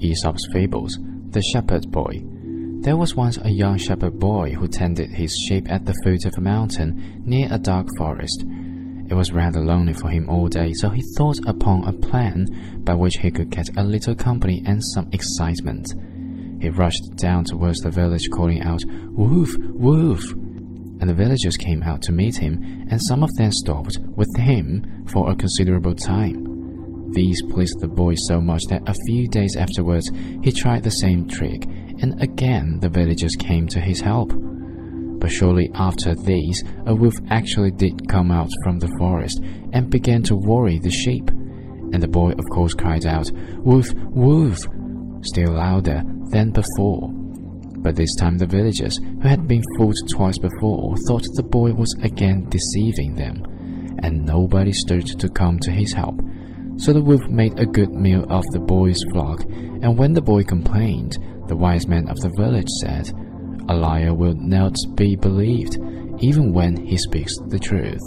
Aesop's Fables, The Shepherd Boy. There was once a young shepherd boy who tended his sheep at the foot of a mountain near a dark forest. It was rather lonely for him all day, so he thought upon a plan by which he could get a little company and some excitement. He rushed down towards the village, calling out, Woof! Woof! And the villagers came out to meet him, and some of them stopped with him for a considerable time. These pleased the boy so much that a few days afterwards he tried the same trick, and again the villagers came to his help. But shortly after these, a wolf actually did come out from the forest and began to worry the sheep. And the boy, of course, cried out, Wolf, wolf! still louder than before. But this time the villagers, who had been fooled twice before, thought the boy was again deceiving them, and nobody stirred to come to his help. So the wolf made a good meal of the boy's flock, and when the boy complained, the wise man of the village said, A liar will not be believed, even when he speaks the truth.